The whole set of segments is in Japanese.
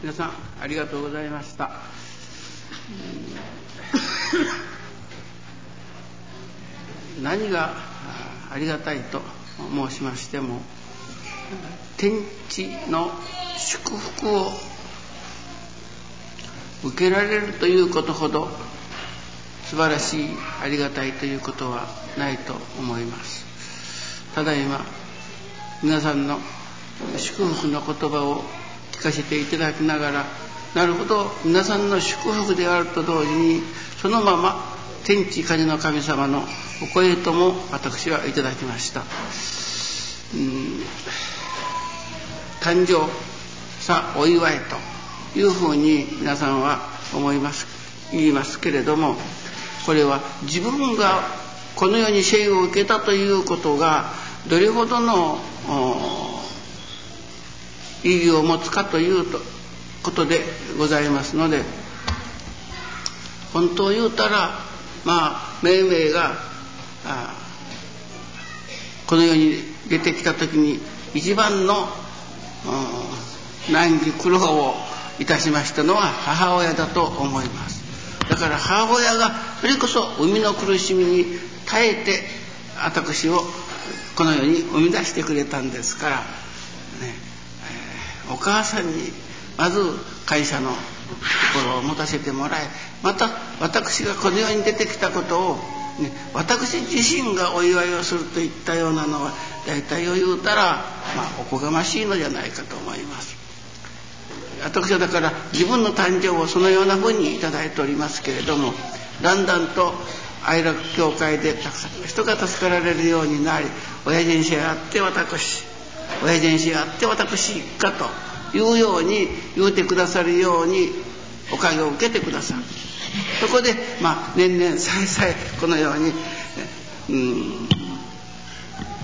皆さんありがとうございました。何がありがたいと申しましても天地の祝福を受けられるということほど素晴らしいありがたいということはないと思いますただいま皆さんの祝福の言葉を聞かせていただきながらなるほど皆さんの祝福であると同時にそのまま天地風の神様のお声とも私はいただきました。うん誕生さお祝いというふうに皆さんは思います言いますけれどもこれは自分がこの世に生を受けたということがどれほどの意義を持つかということでございますので本当を言うたらまあ命名がこの世に出てきた時に一番の難儀苦労をいたしましたのは母親だと思います。だから母親がそれこそ生みの苦しみに耐えて私をこの世に生み出してくれたんですから、ね、お母さんにまず会社の心を持たせてもらいまた私がこの世に出てきたことを、ね、私自身がお祝いをするといったようなのは大体を言うたら、まあ、おこがましいのじゃないかと思います。私はだから自分の誕生をそのようなふうに頂いておりますけれどもだんだんと愛楽教会でたくさんの人が助かられるようになり親人生があって私親人生があって私かというように言うてくださるようにおかげを受けてくださる。そこでまあ年々さえさえこのように、うん、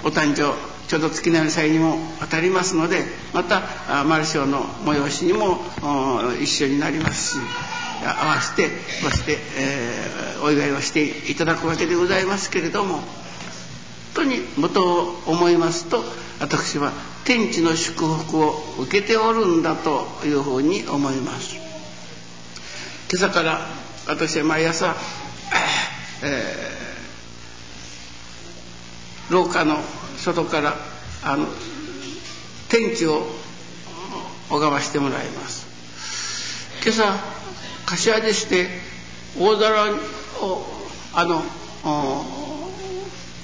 お誕生ちょうど月の祭にも当たりますのでまたマルショーの催しにも一緒になりますし合わせてそして、えー、お祝いをしていただくわけでございますけれども本当に元を思いますと私は天地の祝福を受けておるんだというふうに思います。今朝から私は毎朝、えー、廊下の外からあの天気を拝ましてもらいます。今朝柏でして大空をあの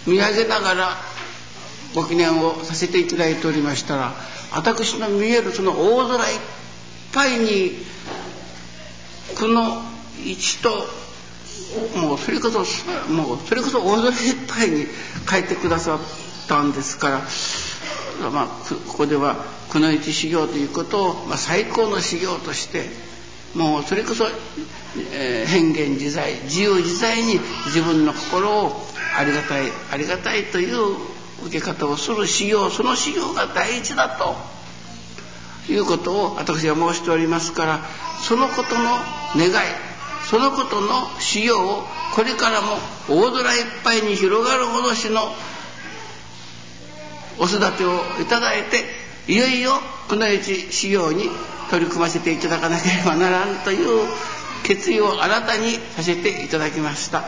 見上げながらご記念をさせていただいておりましたら私の見えるその大空いっぱいにこの一ともうそれこそもうそれこそ大空いっぱいに書いてくださったんですから、まあ、ここではくの一修行ということを、まあ、最高の修行としてもうそれこそ、えー、変幻自在自由自在に自分の心をありがたいありがたいという受け方をする修行その修行が大事だと。いうことを私は申しておりますからそのことの願いそのことの修行をこれからも大空いっぱいに広がるほどしのお育てをいただいていよいよこの一修行に取り組ませていただかなければならんという決意を新たにさせていただきました。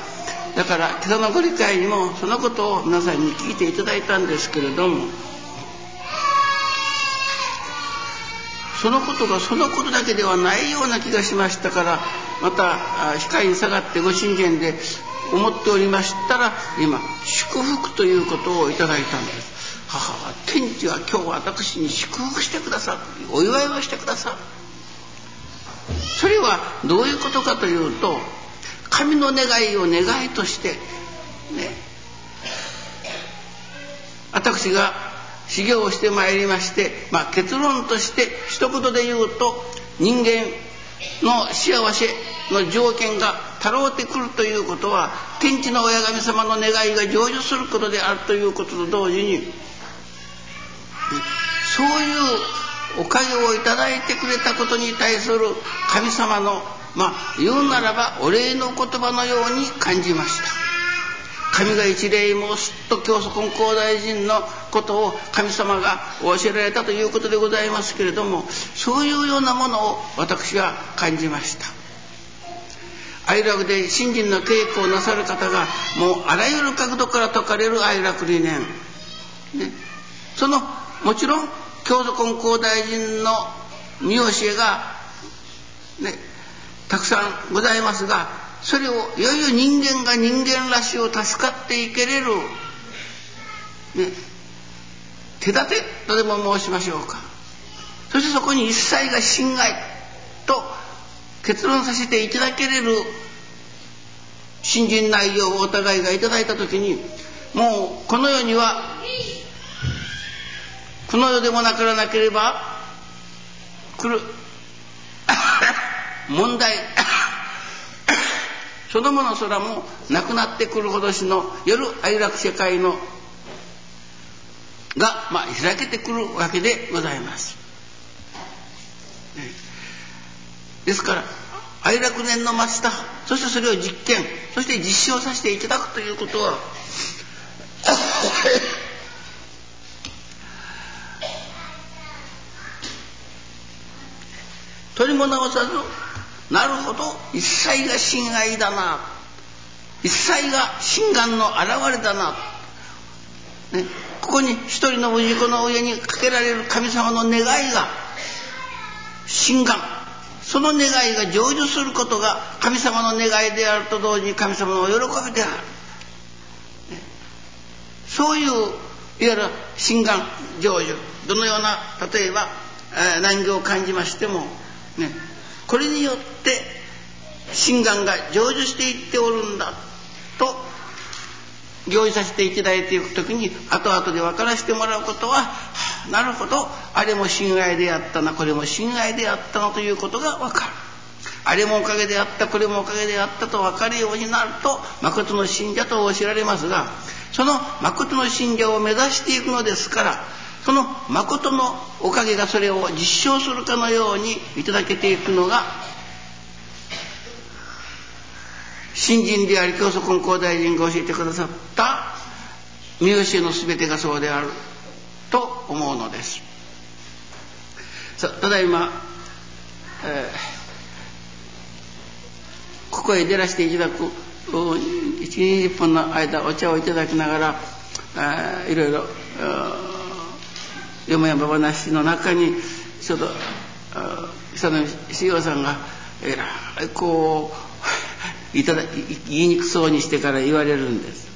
だから今朝のご理解にもそのことを皆さんに聞いていただいたんですけれどもそのことがそのことだけではないような気がしましたからまた控えに下がってご信玄で思っておりましたら今祝福ということをいただいたんです。母は天地は今日私に祝福してくださるお祝いをしてくださるそれはどういうことかというと神の願いを願いとしてね。私が修行をしてまいりまして、まあ、結論として一言で言うと人間の幸せの条件がたろうてくるということは天地の親神様の願いが成就することであるということと同時にそういうおかげをいただいてくれたことに対する神様のまあ言うならばお礼の言葉のように感じました。神が一礼申すと教祖根高大臣のことを神様が教えられたということでございますけれどもそういうようなものを私が感じました。愛楽で信心の稽古をなさる方がもうあらゆる角度から説かれる愛楽理念、ね、そのもちろん教祖根高大臣の見教えがねたくさんございますがそれをいよいよ人間が人間らしいを助かっていけれる、ね、手立てとでも申しましょうか。そしてそこに一切が侵害と結論させていただけれる新人内容をお互いがいただいた時にもうこの世にはこの世でもなくらなければ来る。問題 そのものすらもなくなってくるほどしの夜哀楽世界のが、まあ、開けてくるわけでございます。ですから哀楽年の増田そしてそれを実験そして実証させていただくということは 取りも直さずなるほど。一切が心愛だな。一切が心眼の現れだな、ね、ここに一人の氏子の上にかけられる神様の願いが心眼その願いが成就することが神様の願いであると同時に神様の喜びである、そういういわゆる心眼成就。どのような例えば、えー、難儀を感じましてもね。これによって心眼が成就していっておるんだと行為させていただいていく時に後々で分からせてもらうことは、なるほどあれも親愛であったなこれも親愛であったなということが分かる。あれもおかげであったこれもおかげであったと分かるようになると誠の信者と教えられますがその誠の信者を目指していくのですからその誠のおかげがそれを実証するかのようにいただけていくのが新人であり教祖根高大臣が教えてくださった見教えの全てがそうであると思うのです。さただいま、えー、ここへ出らせていただく1、20分の間お茶をいただきながら、えー、いろいろよもやま話の中にちょっと久野志陽さんがえらいこう いただ言いにくそうにしてから言われるんです。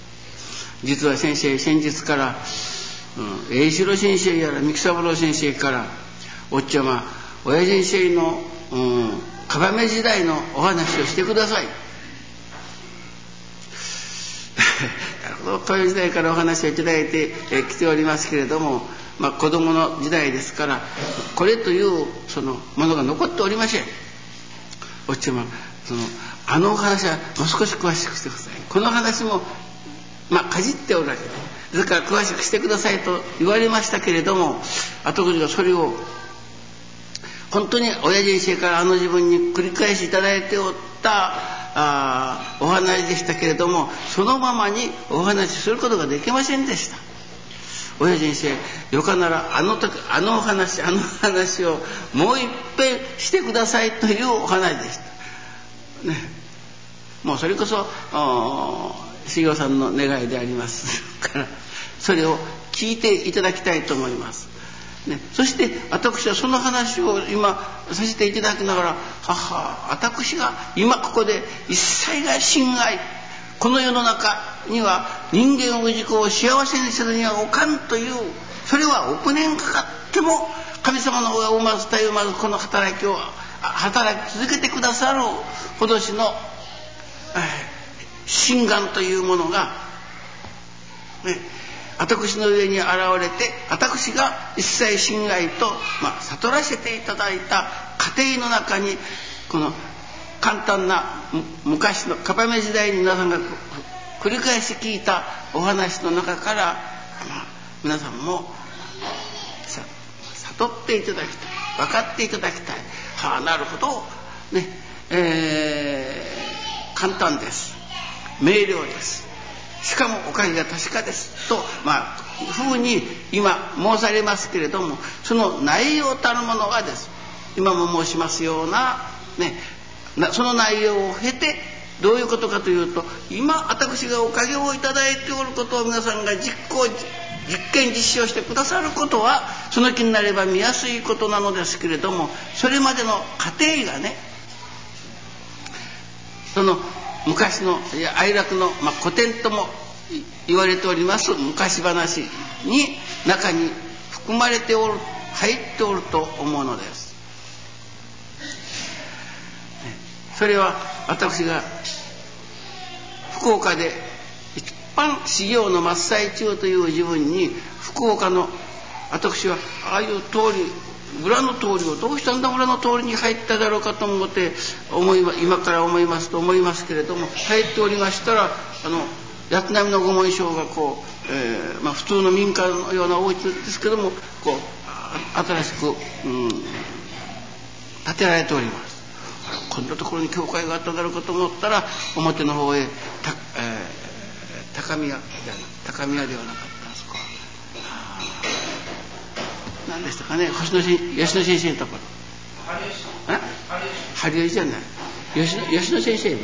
実は先生先日から栄四郎先生やら三木三郎先生からおっちゃま親父先生の、うん、かめ時代のお話をしてください。なるほど。豊時代からお話をいただいてきておりますけれどもまあ、子供の時代ですからこれというそのものが残っておりません。おっちゃまそのあのお話はもう少し詳しくしてください。この話もまあかじっておるわけでだから詳しくしてくださいと言われましたけれども後口がそれを本当に親父先生からあの自分に繰り返し頂いておったあお話でしたけれどもそのままにお話しすることができませんでした。親父先生よかならあの時あのお話あの話をもういっぺんしてくださいというお話でした。ね、もうそれこそ修行さんの願いであります からそれを聞いていただきたいと思います。ね、そして私はその話を今させていただきながら「はは私が今ここで一切が侵害この世の中には人間を自己を幸せにするにはおかんというそれは億年かかっても神様の方が生まずたゆまずこの働きを働き続けてくださる今年の、心眼というものが、ね、私の上に現れて私が一切信頼と、まあ、悟らせていただいた家庭の中にこの簡単な昔のかばめ時代に皆さんが繰り返し聞いたお話の中から、まあ、皆さんも悟っていただきたい分かっていただきたい。はあなるほどね。えー、簡単です。明瞭です。しかもおかげが確かです。とまあふうに今申されますけれどもその内容たるものがです。今も申しますようなねなその内容を経てどういうことかというと今私がおかげをいただいておることを皆さんが実行実験実証してくださることはその気になれば見やすいことなのですけれどもそれまでの過程がねその昔の哀楽の、まあ、古典とも言われております昔話に中に含まれておる入っておると思うのです。それは私が福岡で一般修行の真っ最中という自分に福岡の私はああいう通り裏の通りをどうしたんだ裏の通りに入っただろうかと思って思い今から思いますと思いますけれども入っておりましたらあの八波の御門小学校、えーまあ、普通の民家のようなお家ですけどもこう新しく、うん、建てられております。こんなところに教会があっただろうかと思ったら表の方へた、えー、高宮じゃ高宮ではなかったあそこ何でしたかね。星野吉野先生のところ。ハリじゃない。吉野吉野先生い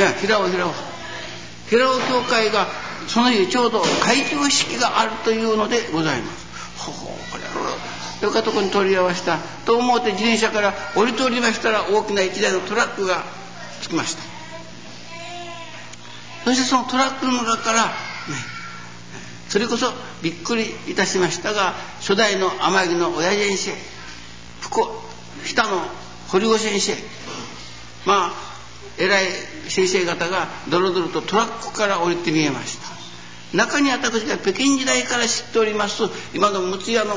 や平尾平尾。平尾教会がその日ちょうど開業式があるというのでございます。ほほこれはよかとこに取り合わせたと思って自転車から降りておりましたら大きな一台のトラックが着きました。そしてそのトラックの中からねそれこそびっくりいたしましたが初代の天城の親先生福下の堀子先生。まあ偉い先生方がドロドロとトラックから降りて見えました。中に私が北京時代から知っております今の六谷の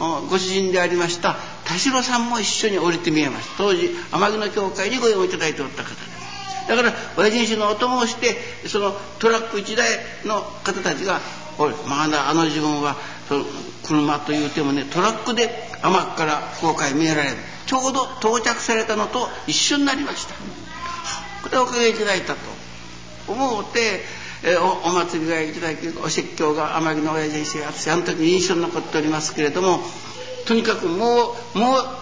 ご主人でありました田代さんも一緒に降りて見えます当時天城の教会にご用意いただいておった方です。だから親父のお供をしてそのトラック1台の方たちが「おいまだあの自分はその車というてもねトラックで天城から福岡へ見えられる。ちょうど到着されたのと一緒になりました。これおかげいただいたと思うて、え、おお祭りがいただきお説教が天城の親父先生私あの時印象に残っておりますけれどもとにかくもうもう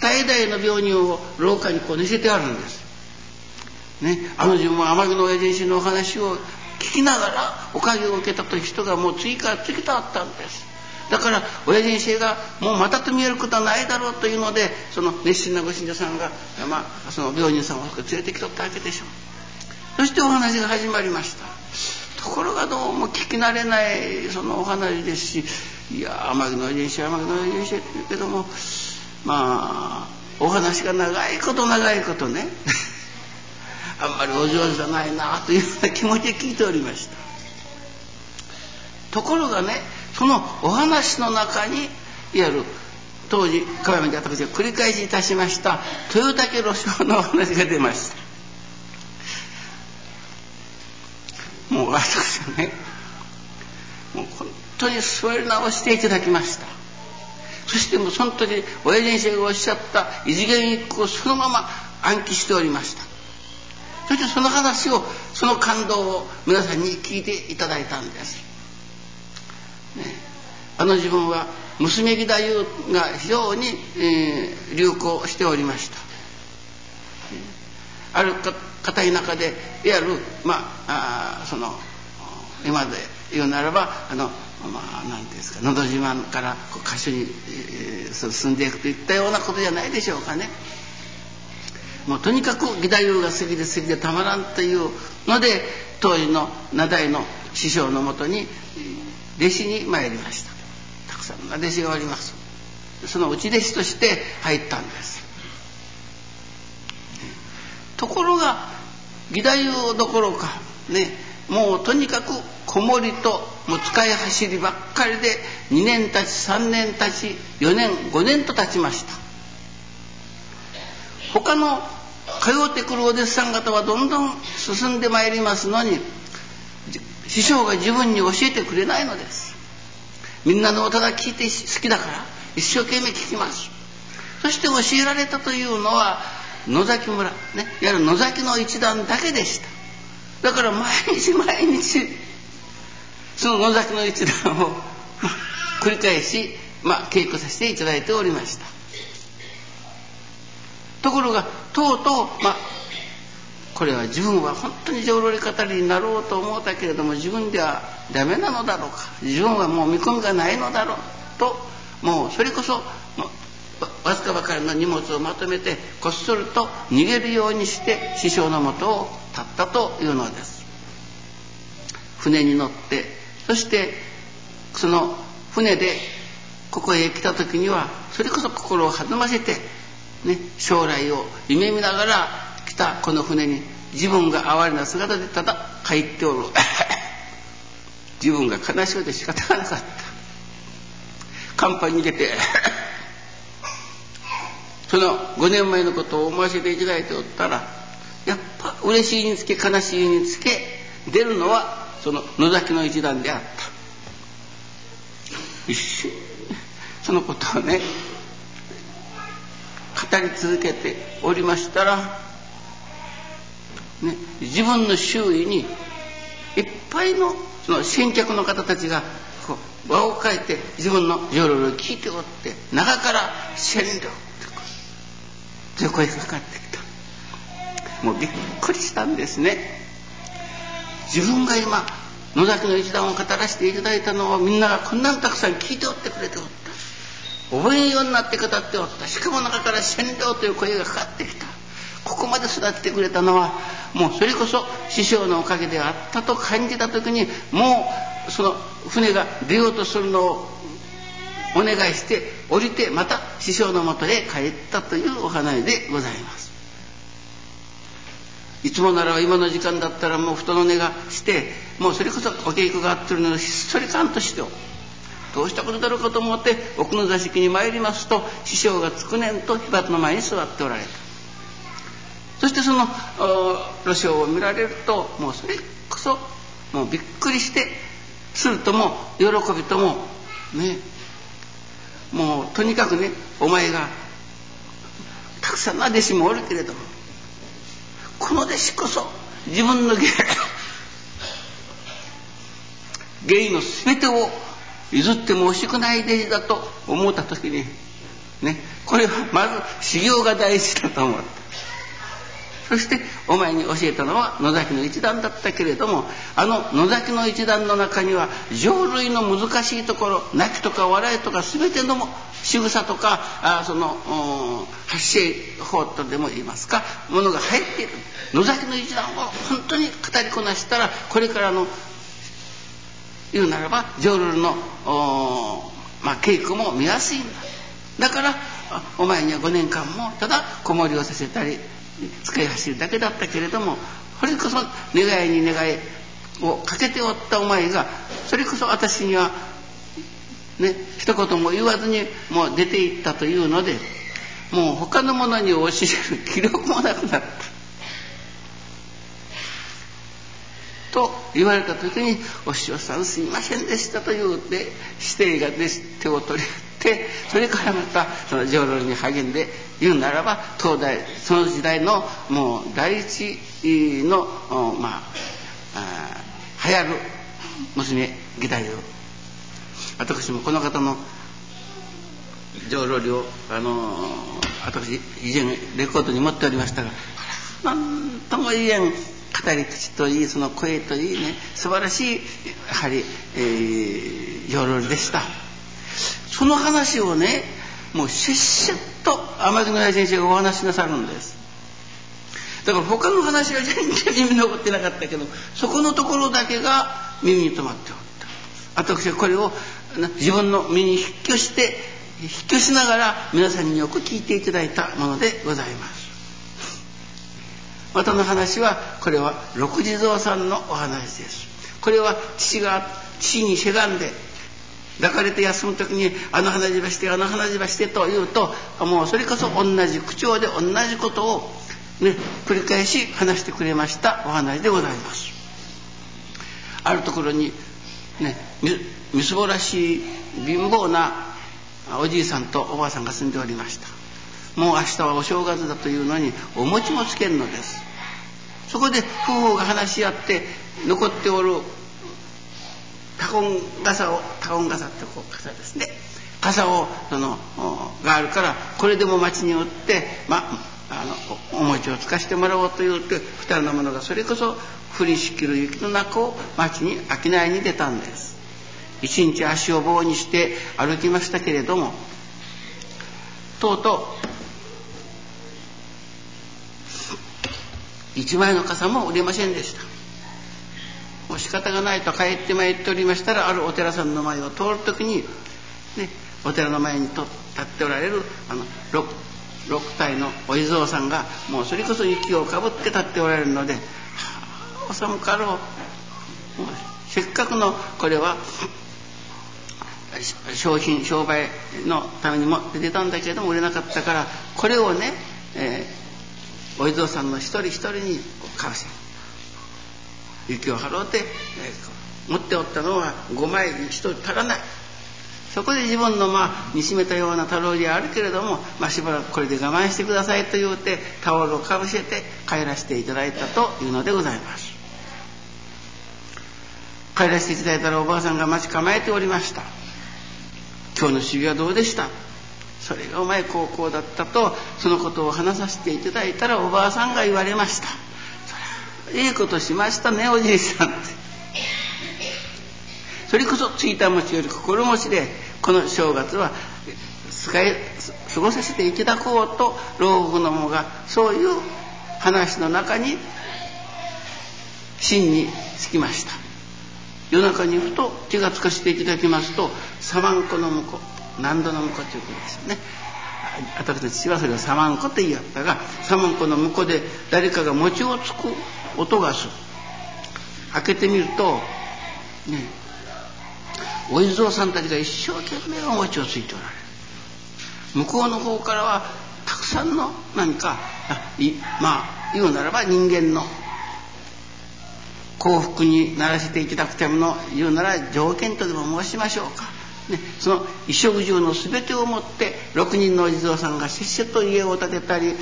大々の病人を廊下にこう寝せてあるんです。ね、あの自分も天城の親父のお話を聞きながらおかげを受けたという人がもう次から次とあったんです。だから親父先生がもうまたと見えることはないだろうというのでその熱心なご信者さんが、まあ、その病人さんを連れてきとったわけでしょうそしてお話が始まりましたところがどうも聞き慣れないそのお話ですしいや天城の親父先生天城の親父先生って言うけどもまあお話が長いこと長いことね あんまりお上手じゃないなというような気持ちで聞いておりました。ところがねそのお話の中にいわゆる当時川山で私が繰り返しいたしました豊竹路章のお話が出ました。もう私はねもう本当に座り直していただきました。そしてもうその時親先生がおっしゃった異次元一句をそのまま暗記しておりました。そしてその話をその感動を皆さんに聞いていただいたんです、ね、あの自分は娘義太夫が非常に、えー、流行しておりました、ある片田舎でいわゆるまあその今で言うならばあのまあ何ていうんですか「のど自慢」から歌手に、えー、進んでいくといったようなことじゃないでしょうかね。もうとにかく義太夫が好きで好きでたまらんというので当時の名代の師匠のもとに弟子に参りました。たくさんの弟子がおります。その内弟子として入ったんです。ところが義太夫どころかねもうとにかく子守ともう使い走りばっかりで2年たち3年たち4年5年と経ちました。他の通ってくるお弟子さん方はどんどん進んでまいりますのに師匠が自分に教えてくれないのです。みんなの歌が聞いて好きだから一生懸命聞きます。そして教えられたというのは野崎村ねいわゆる野崎の一団だけでした。だから毎日毎日その野崎の一段を 繰り返し、まあ、稽古させていただいておりました。ところがとうとう、まあ、これは自分は本当に浄瑠璃語りになろうと思ったけれども自分ではダメなのだろうか。自分はもう見込みがないのだろうともうそれこそわずかばかりの荷物をまとめてこっそりと逃げるようにして師匠のもとを立ったというのです。船に乗ってそしてその船でここへ来た時にはそれこそ心を弾ませて、ね、将来を夢見ながら来たこの船に自分が哀れな姿でただ帰っておる。自分が悲しくて仕方がなかった。甲板に出て。その5年前のことを思わせていただいておったらやっぱ嬉しいにつけ悲しいにつけ出るのはその野崎の一団であった。一 瞬そのことをね語り続けておりましたら、ね、自分の周囲にいっぱいのその先客の方たちがこう輪を変えて自分の浄瑠璃を聞いておって中から「千両」って声がかかってきた。もうびっくりしたんですね。自分が今野崎の一段を語らせていただいたのをみんながこんなにたくさん聞いておってくれておった。覚えようになって語っておった。しかも中から「占領」という声がかかってきた。ここまで育ってくれたのはもうそれこそ師匠のおかげであったと感じた時にもうその船が出ようとするのをお願いして降りてまた師匠のもとへ帰ったというお話でございます。いつもならば今の時間だったらもう布団の寝がしてもうそれこそお稽古があってるのをひっそりかんとしてどうしたことだろうかと思って奥の座敷に参りますと師匠がつくねんと火鉢の前に座っておられたそしてその路上を見られるともうそれこそもうびっくりしてするとも喜びともねもうとにかくねお前がたくさんの弟子もおるけれどもこの弟子こそ自分の芸の全てを譲っても惜しくない弟子だと思った時にねこれはまず修行が大事だと思ってそしてお前に教えたのは野崎の一段だったけれどもあの野崎の一段の中には浄類の難しいところ泣きとか笑いとか全てのも仕草とかあその発声法とでも言いますかものが入っている。野崎の一段を本当に語りこなしたらこれからの言うならば浄瑠璃のまあ、稽古も見やすいんだ。だからお前には5年間もただ子守をさせたり使い走るだけだったけれどもそれこそ願いに願いをかけておったお前がそれこそ私にはね一言も言わずにもう出ていったというのでもう他の者に教える気力もなくなった。と言われた時に「お師匠さんすいませんでした」と言うて指定がで手を取り合ってそれからまたその浄瑠璃に励んで言うならば東大その時代のもう第一のまあ流行る娘義太夫私もこの方の浄瑠璃をあの私以前レコードに持っておりましたがなんとも言えん語り口といいその声といいね素晴らしいやはり、えー、浄瑠璃でした。その話をねもうしっしっと天城大先生がお話しなさるんです。だから他の話は全然耳に残ってなかったけどそこのところだけが耳に留まっておった。私はこれを自分の身に筆挙して筆挙しながら皆さんによく聞いていただいたものでございます。またの話はこれは六地蔵さんのお話です。これは父が父にせがんで抱かれて休む時に「あの花じばしてあの花じばして」と言うともうそれこそ同じ口調で同じことを、ね、繰り返し話してくれましたお話でございます。あるところにねみすぼらしい貧乏なおじいさんとおばあさんが住んでおりました。もう明日はお正月だというのにお餅もつけんのです。そこで夫婦が話し合って残っておるコン傘をタコン傘ってこう傘ですね。傘をそのがあるからこれでも町に売ってまあのお餅をつかしてもらおうと言って二人の者がそれこそ降りしきる雪の中を町に商いに出たんです。一日足を棒にして歩きましたけれどもとうとう一枚の傘も売れませんでした。もう仕方がないと帰ってまいっておりましたらあるお寺さんの前を通る時に、ね、お寺の前に立っておられるあの 6, 6体のお地蔵さんがもうそれこそ雪をかぶって立っておられるので「はあお寒かろう」せっかくのこれは商品商売のためにも出てたんだけれども売れなかったからこれをね、え、お地蔵さんの一人一人に買わせ雪を払うて、え、持っておったのは5枚に1人足らない。そこで自分のまあ煮しめたようなタオルであるけれども、まあ、しばらくこれで我慢してくださいと言うてタオルをかぶせて帰らせていただいたというのでございます。帰らせていただいたらおばあさんが待ち構えておりました。今日の修行はどうでした？それがお前高校だったとそのことを話させていただいたらおばあさんが言われました。それいいことしましたねおじいさんって。それこそついた餅より心持ちでこの正月は過ごさせていただこうと老夫の者がそういう話の中に真につきました。夜中にふと気がつかせていただきますとサマンコの婿何度の婿ということですよね。私の父はそれをサマンコって言いやったがサマンコの婿で誰かが餅をつく音がする。開けてみるとねお地蔵さんたちが一生懸命お餅をついておられる。向こうの方からはたくさんの何かまあ言うならば人間の幸福にならせていただくための言うなら条件とでも申しましょうか、ね、その衣食住の全てをもって6人のお地蔵さんがせっせと家を建てたり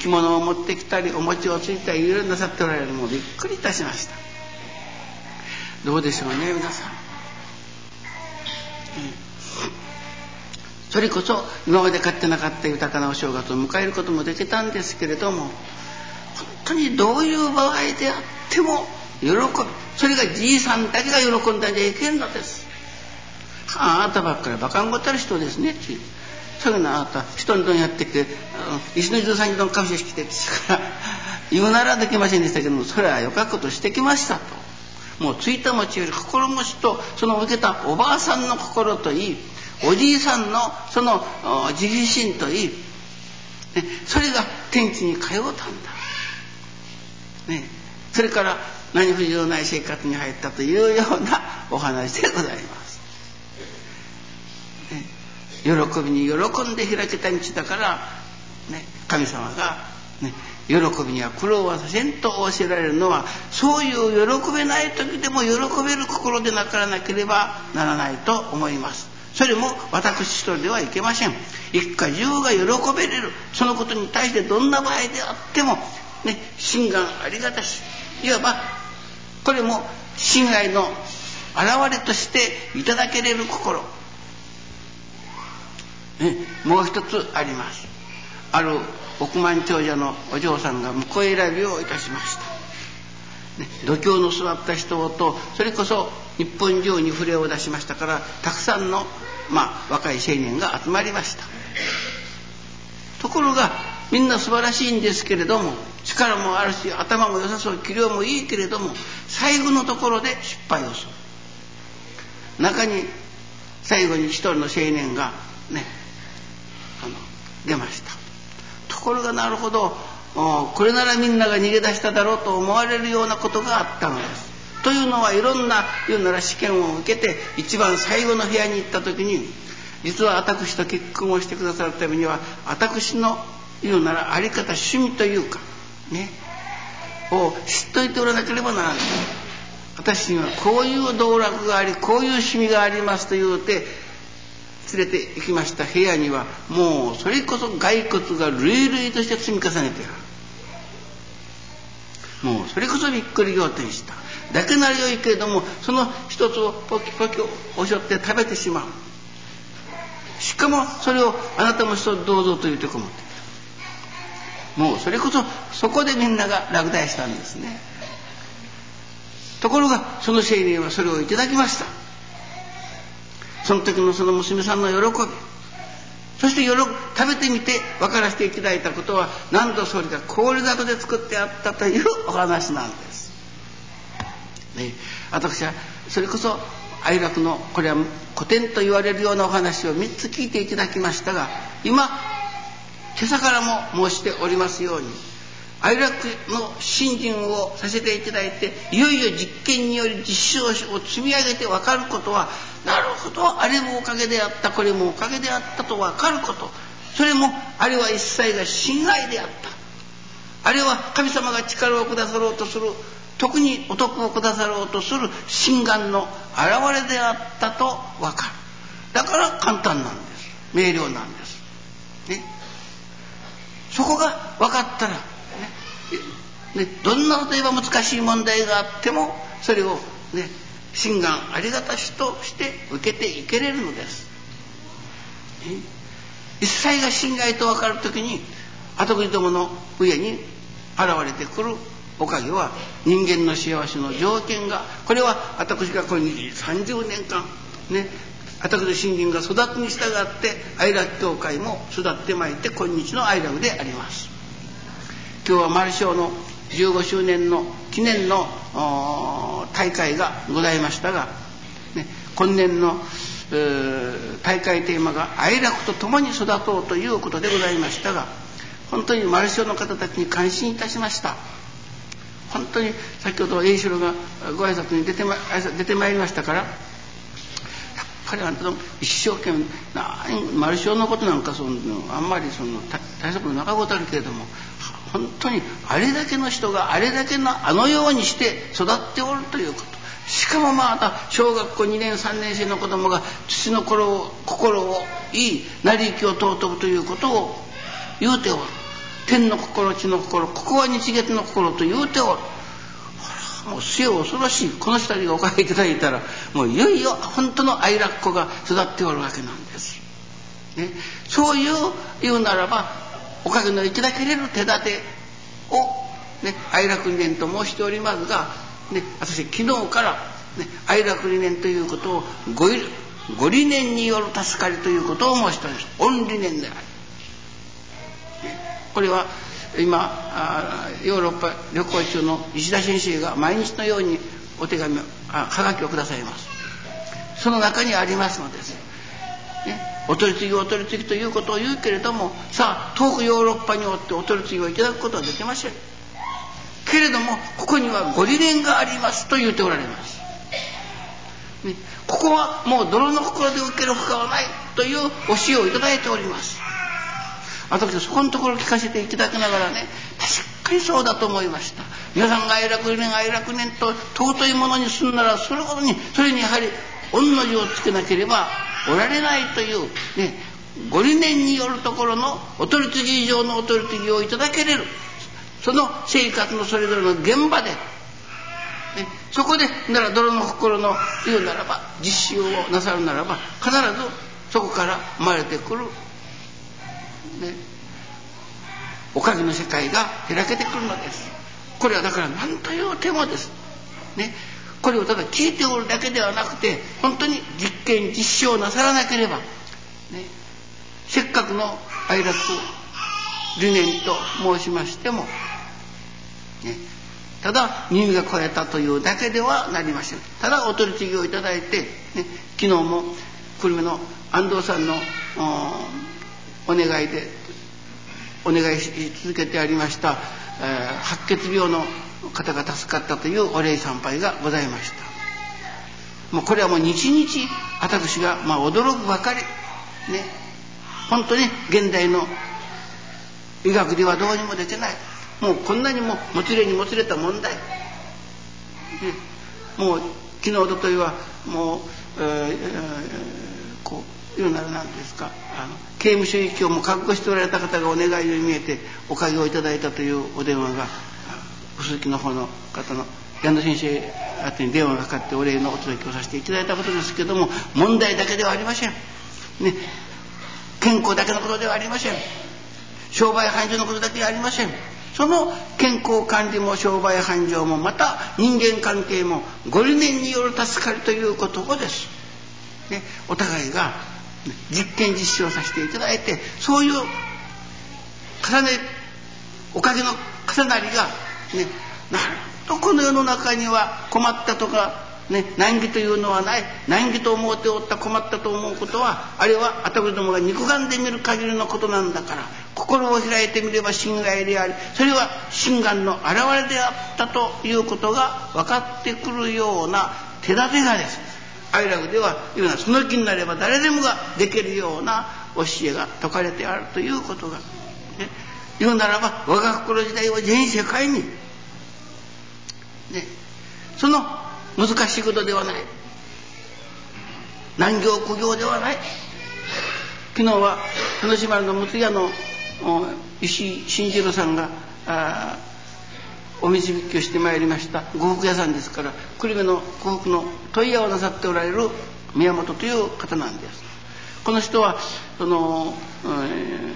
着物を持ってきたりお餅をついたりいろいろなさっておられるのもびっくりいたしました。どうでしょうね皆さん。それこそ今まで買ってなかった豊かなお正月を迎えることもできたんですけれども本当にどういう場合であっても喜びそれがじいさんだけが喜んだんじゃいけんのです。あなたばっかりバカんごたる人ですねってそういうのあなた人にどんやってきて石の十三人の顔してきてから言うならできませんでしたけどもそれはよかことしてきましたともうついた餅より心持ちとその受けたおばあさんの心といいおじいさんのその自費心といい、ね、それが天地に通うたんだ、ね、それから何不自由ない生活に入ったというようなお話でございます、喜びに喜んで開けた道だから、ね、神様が、ね、喜びには苦労はさせんと教えられるのはそういう喜べない時でも喜べる心でなからなければならないと思います。それも私一人ではいけません。一家中が喜べれるそのことに対してどんな場合であってもね心願ありがたしいわばこれも心愛の表れとしていただけれる心、ね、もう一つあります。ある億万長者のお嬢さんが婿選びをいたしました、ね、度胸の座った人とそれこそ日本中に触れを出しましたからたくさんの、まあ、若い青年が集まりました。ところがみんな素晴らしいんですけれども力もあるし頭も良さそう器量もいいけれども最後のところで失敗をする。中に最後に一人の青年がね出ましたところがなるほどこれならみんなが逃げ出しただろうと思われるようなことがあったのです。というのはいろんな言うなら試験を受けて一番最後の部屋に行った時に実は私と結婚をしてくださるためには私の言うならあり方趣味というかねを知っといておらなければならない私にはこういう道楽がありこういう趣味がありますと言うて連れて行きました。部屋にはもうそれこそ骸骨が類々として積み重ねてある。もうそれこそびっくり仰天した。だけならよいけれどもその一つをポキポキおしょって食べてしまう。しかもそれをあなたも一つどうぞと言うてこもって。もうそれこそそこでみんなが落第したんですね。ところがその青年はそれをいただきました。その時のその娘さんの喜びそして食べてみて分からせていただいたことは何度総理が氷里で作ってあったというお話なんです。ね、私はそれこそ哀楽のこれは古典と言われるようなお話を3つ聞いていただきましたが今今朝からも申しておりますように哀楽の信心をさせていただいていよいよ実験により実証を積み上げて分かることはなるほど。あれもおかげであったこれもおかげであったと分かること。それもあれは一切が信頼であった。あれは神様が力をくださろうとする。特にお得をくださろうとする。心眼の表れであったと分かる。だから簡単なんです。明瞭なんです、ね、そこが分かったら、ね。ね、どんな例えば難しい問題があってもそれをね心眼ありがたしとして受けていけれるのです。一切が信頼と分かる時に後栗どもの上に現れてくるおかげは人間の幸せの条件がこれは私がこれに30年間ね私新人が育つに従って愛楽協会も育ってまいって今日の愛楽であります今日は丸章の15周年の記念の大会がございましたが、ね、今年の大会テーマが「愛楽と共に育とう」ということでございましたが本当にマルショの方たちに感心いたしました。本当に先ほど栄四郎がご挨拶に出てま出てまいりましたからやっぱりあんたの一生懸命マルショのことなんかそのあんまりその大したことなかことあるけれども本当にあれだけの人があれだけのあのようにして育っておるということ。しかもまた小学校2年3年生の子供が父の心を心をいい成り行きを尊ぶということを言うておる。天の心地の心ここは日月の心と言うておる。もう末恐ろしいこの人人がおかげいただいたらもういよいよ本当の愛楽子が育っておるわけなんです。ね、そういう言うならばおかげのいただけれる手立てを、ね、愛楽理念と申しておりますが、ね、私昨日から、ね、愛楽理念ということをごご理念による助かりということを申しております。御理念である、これは今ヨーロッパ旅行中の石田先生が毎日のようにお手紙あはがきをくださいます。その中にありますのです、お取り次ぎお取り次ぎということを言うけれどもさあ遠くヨーロッパにおってお取り次ぎをいただくことはできません。けれどもここにはご理念がありますと言うておられます、ね、ここはもう泥の心で受ける深はないという教えをいただいております。私はそこのところ聞かせていただきながらね確かにそうだと思いました。皆さんが愛楽年愛楽年と尊いものにするならそれほどにそれにやはり御の字をつけなければおられないという、ね、ご理念によるところのお取り次ぎ以上のお取り次ぎをいただけれるその生活のそれぞれの現場で、ね、そこでなら泥の心の言うならば実習をなさるならば必ずそこから生まれてくる、ね、おかげの世界が開けてくるのです。これはだから何という手もです。ねこれをただ聞いておるだけではなくて本当に実験実証なさらなければ、ね、せっかくの愛楽理念と申しましても、ね、ただ耳が肥えたというだけではなりません。ただお取り次ぎをいただいて、ね、昨日も久留米の安藤さんのお願いでお願いし続けてありました、えー、白血病の方が助かったというお礼参拝がございました。もうこれはもう日々私がま驚くばかり。ね。本当に現代の医学ではどうにも出てない。もうこんなにももつれにもつれた問題、ね、もう昨日おとといはもう、えー、こう言うなら何ですか。あの刑務所行きをも覚悟しておられた方がお願いに見えておかげをいただいたというお電話が薄木の方の方の矢野先生宛に電話がかかってお礼のお届けをさせていただいたことですけども問題だけではありません。ね、健康だけのことではありません。商売繁盛のことだけではありません。その健康管理も商売繁盛もまた人間関係もご理念による助かりということをです。ね、お互いが実験実証させていただいてそういう重ねおかげの重なりがね。なんとこの世の中には困ったとかね、難儀というのはない。難儀と思うておった困ったと思うことはあれは頭どもが肉眼で見る限りのことなんだから心を開いてみれば心外でありそれは心眼の表れであったということが分かってくるような手立てがです。愛楽では言うなその気になれば誰でもができるような教えが説かれてあるということが、ね、言うならば我が心時代は全世界に、ね、その難しいことではない。難行苦行ではない。昨日は楽しまの六谷の石井慎次郎さんがあお導きをしてまいりました。呉服屋さんですから久留米の呉服の問屋をなさっておられる宮本という方なんです。この人はその、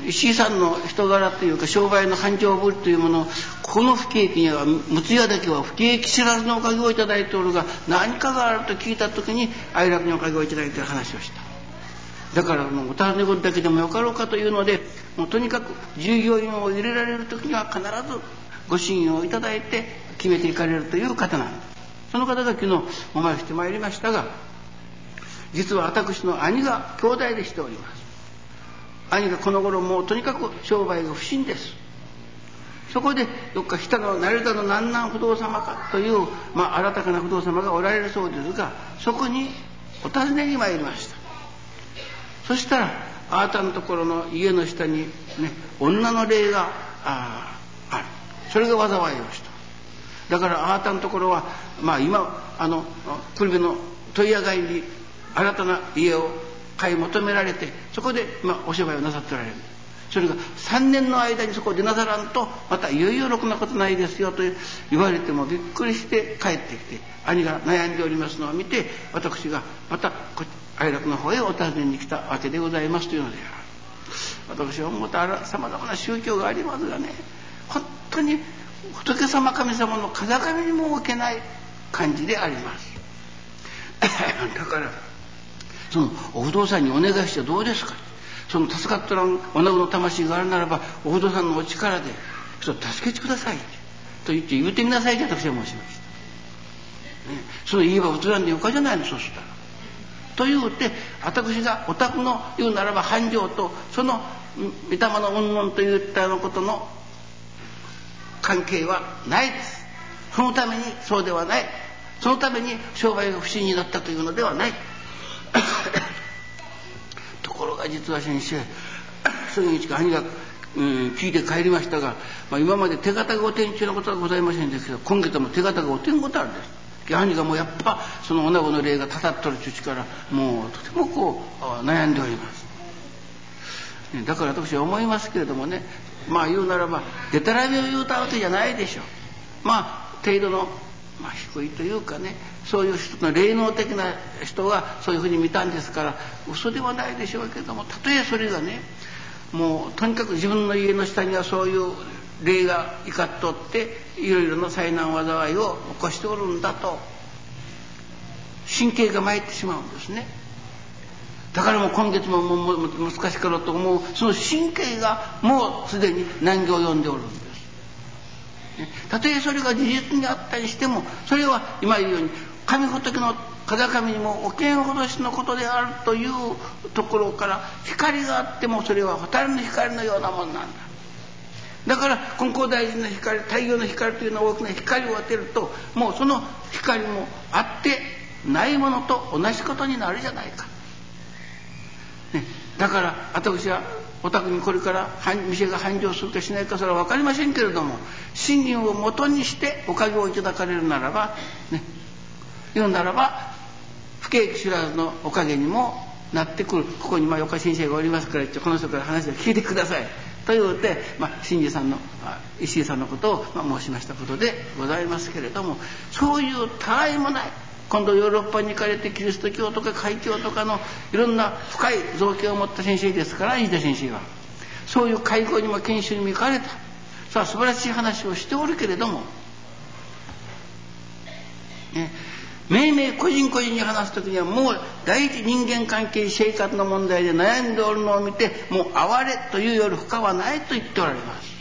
石井さんの人柄というか商売の繁盛ぶりというものをこの不景気には六谷だけは不景気知らずのおかげをいただいておるが何かがあると聞いた時に愛楽におかげをいただいてる話をした。だからもうお尋ね事だけでもよかろうかというのでもうとにかく従業員を入れられる時には必ずご信用をいただいて決めていかれるという方なんです。その方が昨日お参りしてまいりましたが実は私の兄が兄弟でしております。兄がこの頃もうとにかく商売が不審です。そこでどっか下の成田の南南不動様かという、まあ、新たかな不動様がおられるそうですがそこにお尋ねに参りました。そしたらあなたのところの家の下にね女の霊があある。それが災いをした。だからあなたのところはまあ今あの久留米の問屋街に新たな家を買い求められてそこで、ま、お芝居をなさっておられる。それが3年の間にそこを出なさらんとまたいよいよろくなことないですよと言われてもびっくりして帰ってきて兄が悩んでおりますのを見て私がまた愛楽の方へお尋ねに来たわけでございますというのである。私は思ったさまざまな宗教がありますがね本当に仏様神様の風上にも置けない感じであります。だからそのお不動産にお願いしてどうですか？その助かったらおなごの魂があるならばお不動産のお力で助けてくださいと言って言うてみなさいと私は申しました、ね、その言えば仏なんでよかじゃないのそうしたら。というて私がお宅の言うならば繁盛とその御霊の云々といったようなことの関係はないです。そのためにそうではない。そのために商売が不審になったというのではない。ところが実は先生 その日兄が、うん、聞いて帰りましたが、まあ、今まで手形がお天中のことはございませんでしたけど今月も手形がお天ごとあるんです。兄がもうやっぱその女子の霊がたたっとる父からもうとてもこう悩んでおります。だから私は思いますけれどもねまあ言うならばでたらめを言うたわけじゃないでしょう。まあ程度の、まあ、低いというかねそういう人の霊能的な人がそういうふうに見たんですから嘘ではないでしょうけどもたとえそれがねもうとにかく自分の家の下にはそういう霊が怒っとっていろいろな災難災いを起こしておるんだと神経が参ってしまうんですね。だからもう今月ももう難しかろうと思うその神経がもうすでに難儀を呼んでおるんです。たとえそれが事実にあったりしてもそれは今言うように神仏の風上にもおけんほどしのことであるというところから光があってもそれは蛍の光のようなもんなんだだから金光大臣の光太陽の光というのは大きな光を当てるともうその光もあってないものと同じことになるじゃないか。ね、だから私はお宅にこれから店が繁盛するかしないかそれは分かりませんけれども信心をもとにしておかげをいただかれるならば、ね、言うならば不景気知らずのおかげにもなってくる。ここにまあ岡先生がおりますからこの人から話を聞いてください。というて、まあ、新次さんの石井さんのことを、ま、申しましたことでございますけれどもそういうたわいもない今度ヨーロッパに行かれてキリスト教とか海教とかのいろんな深い造形を持った先生ですから飯田先生は。そういう会合にも研修にも行かれた。さあ素晴らしい話をしておるけれども、ね、命名個人個人に話す時にはもう第一人間関係生活の問題で悩んでおるのを見てもう哀れというより他はないと言っておられます。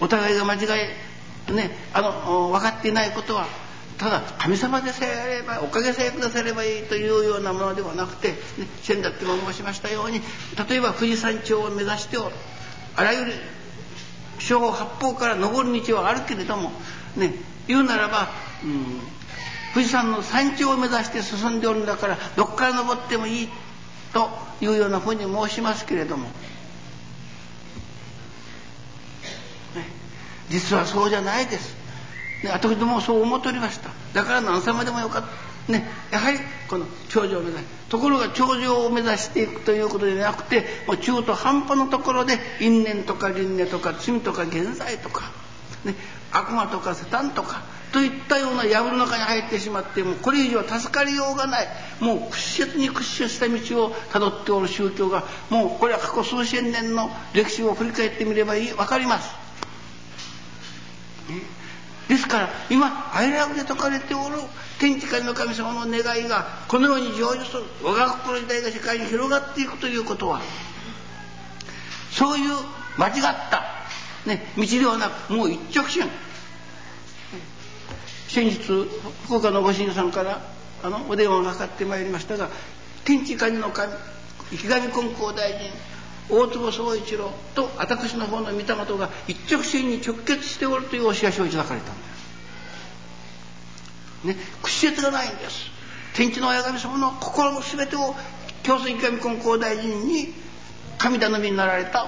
お互いが間違いねあの分かっていないことはただ神様でさえあればおかげさえくださればいいというようなものではなくて、ね、先だっても申しましたように例えば富士山頂を目指しておる。あらゆる四方八方から登る道はあるけれどもね言うならば、うん、富士山の山頂を目指して進んでおるんだからどっから登ってもいいというようなふうに申しますけれども、ね、実はそうじゃないです。ね、私どもそう思っておりました。だから何様でもよかった。ねやはりこの頂上を目指すところが頂上を目指していくということではなくてもう中途半端のところで因縁とか輪廻とか罪とか現在とか、ね、悪魔とかサタンとかといったような藪の中に入ってしまってもうこれ以上は助かりようがない。もう屈折に屈折した道をたどっておる宗教がもうこれは過去数千年の歴史を振り返ってみればいい。分かります。ねですから今愛楽で説かれておる天地界の神様の願いがこのように成就する我が心時代が世界に広がっていくということはそういう間違った、ね、道ではなくもう一直線。先日福岡のご神さんからあのお電話がかかってまいりましたが天地界の神池上金光大臣大坪宗一郎と私の方の御霊とが一直線に直結しておるというお知らせをいただかれたんです。ね、屈折がないんです。天地の親神様の心の全てを教水神金光大臣に神頼みになられた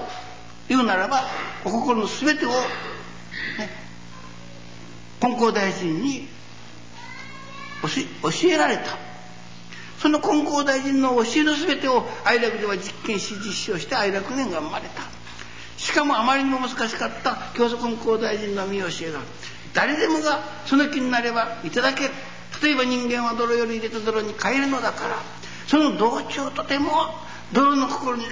言うならばお心の全てを、ね、金光大臣に教えられた。その金光大臣の教えの全てを愛楽では実験し実施をして愛楽年が生まれた。しかもあまりにも難しかった。教祖金光大臣の見教えが。誰でもがその気になればいただける。例えば人間は泥より入れた泥に変えるのだから。その道中とても泥の心に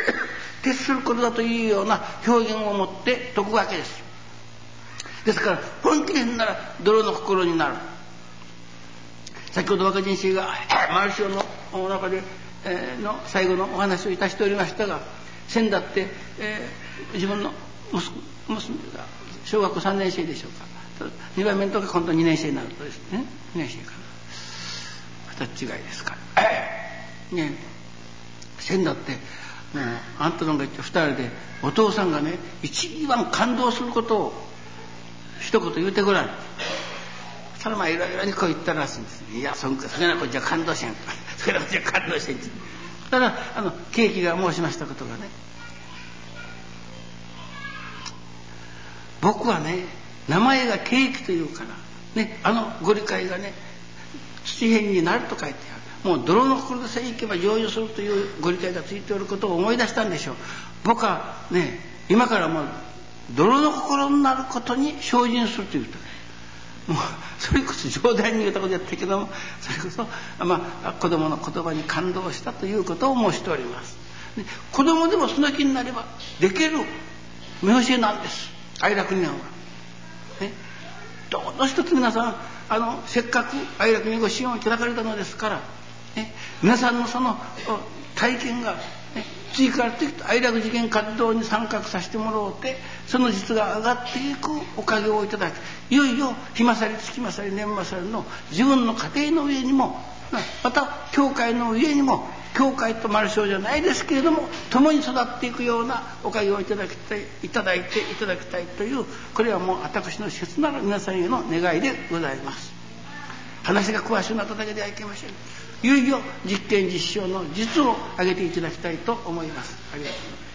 徹することだというような表現を持って説くわけです。ですから本気でなら泥の心になる。先ほど若人衆がマルシオの中で、えー、の最後のお話をいたしておりましたが先だって、えー、自分の娘が小学校3年生でしょうか。2番目の時今度2年生になるとですね。2年生かな。二つ違いですから。ね先だってもうあんたのが言って2人でお父さんがね一番感動することを一言言うてごらん。それまあいろいろにこう言ったらしいんです。いやそんそれなこっちは感動せん それなこっちは感動せんただあのケーキが申しましたことがね。僕はね名前がケーキというからねあのご理解がね土辺になると書いてある。もう泥の心でさえ行けば成就するというご理解がついておることを思い出したんでしょう。僕はね今からもう泥の心になることに精進するというと。もうそれこそ冗談に言うたことやったけどもそれこそ、まあ、子供の言葉に感動したということを申しております。で子供でもその気になればできる見教えなんです。愛楽には。ね、どうぞ一つ皆さんあのせっかく愛楽にご支援をいただかれたのですから、ね、皆さんのその体験がね、次から次と愛楽事件活動に参画させてもらおうてその実が上がっていくおかげをいただきいよいよ日勝り月勝り年勝りの自分の家庭の上にもまた教会の上にも教会と丸章じゃないですけれども共に育っていくようなおかげをいただきたいいただいていただきたいというこれはもう私の切なる皆さんへの願いでございます。話が詳しくなっただけではいけません。いよいよ実験実証の実を挙げていただきたいと思います。ありがとうございます。